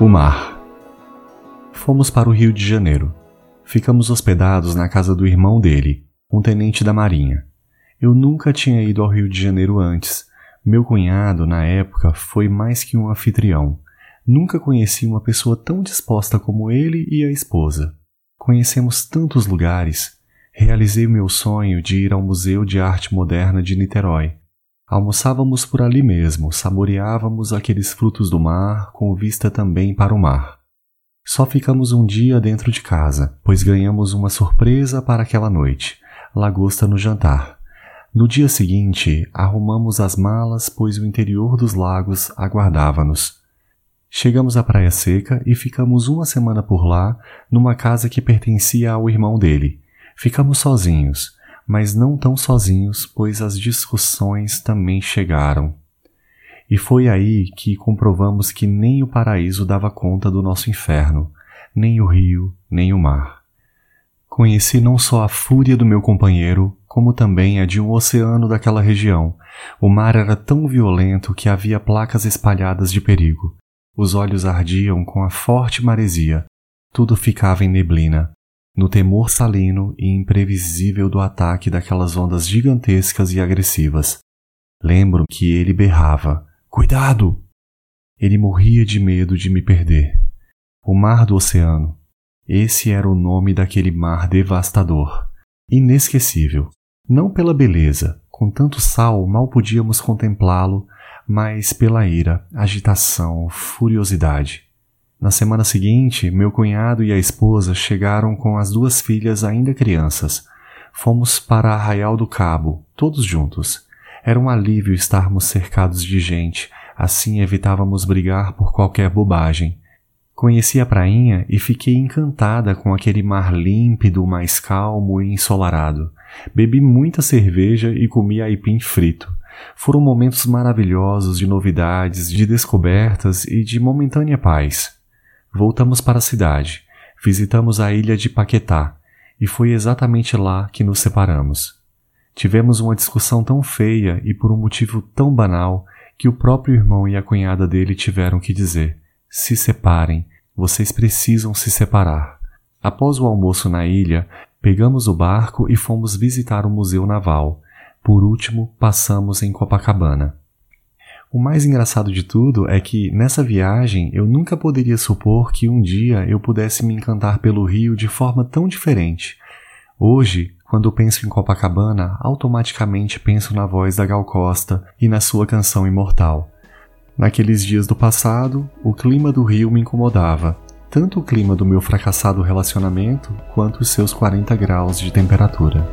O mar. Fomos para o Rio de Janeiro. Ficamos hospedados na casa do irmão dele, um tenente da Marinha. Eu nunca tinha ido ao Rio de Janeiro antes. Meu cunhado, na época, foi mais que um anfitrião. Nunca conheci uma pessoa tão disposta como ele e a esposa. Conhecemos tantos lugares. Realizei meu sonho de ir ao Museu de Arte Moderna de Niterói. Almoçávamos por ali mesmo, saboreávamos aqueles frutos do mar, com vista também para o mar. Só ficamos um dia dentro de casa, pois ganhamos uma surpresa para aquela noite: lagosta no jantar. No dia seguinte, arrumamos as malas, pois o interior dos lagos aguardava-nos. Chegamos à Praia Seca e ficamos uma semana por lá, numa casa que pertencia ao irmão dele. Ficamos sozinhos, mas não tão sozinhos, pois as discussões também chegaram. E foi aí que comprovamos que nem o paraíso dava conta do nosso inferno, nem o rio, nem o mar. Conheci não só a fúria do meu companheiro, como também a de um oceano daquela região. O mar era tão violento que havia placas espalhadas de perigo. Os olhos ardiam com a forte maresia. Tudo ficava em neblina no temor salino e imprevisível do ataque daquelas ondas gigantescas e agressivas. Lembro que ele berrava: Cuidado! Ele morria de medo de me perder. O mar do oceano. Esse era o nome daquele mar devastador, inesquecível. Não pela beleza, com tanto sal mal podíamos contemplá-lo, mas pela ira, agitação, furiosidade. Na semana seguinte, meu cunhado e a esposa chegaram com as duas filhas ainda crianças. Fomos para Arraial do Cabo, todos juntos. Era um alívio estarmos cercados de gente, assim evitávamos brigar por qualquer bobagem. Conheci a prainha e fiquei encantada com aquele mar límpido, mais calmo e ensolarado. Bebi muita cerveja e comi aipim frito. Foram momentos maravilhosos de novidades, de descobertas e de momentânea paz. Voltamos para a cidade, visitamos a ilha de Paquetá e foi exatamente lá que nos separamos. Tivemos uma discussão tão feia e por um motivo tão banal que o próprio irmão e a cunhada dele tiveram que dizer: se separem, vocês precisam se separar. Após o almoço na ilha, pegamos o barco e fomos visitar o Museu Naval. Por último, passamos em Copacabana. O mais engraçado de tudo é que, nessa viagem, eu nunca poderia supor que um dia eu pudesse me encantar pelo Rio de forma tão diferente. Hoje, quando penso em Copacabana, automaticamente penso na voz da Gal Costa e na sua canção imortal. Naqueles dias do passado, o clima do Rio me incomodava, tanto o clima do meu fracassado relacionamento quanto os seus 40 graus de temperatura.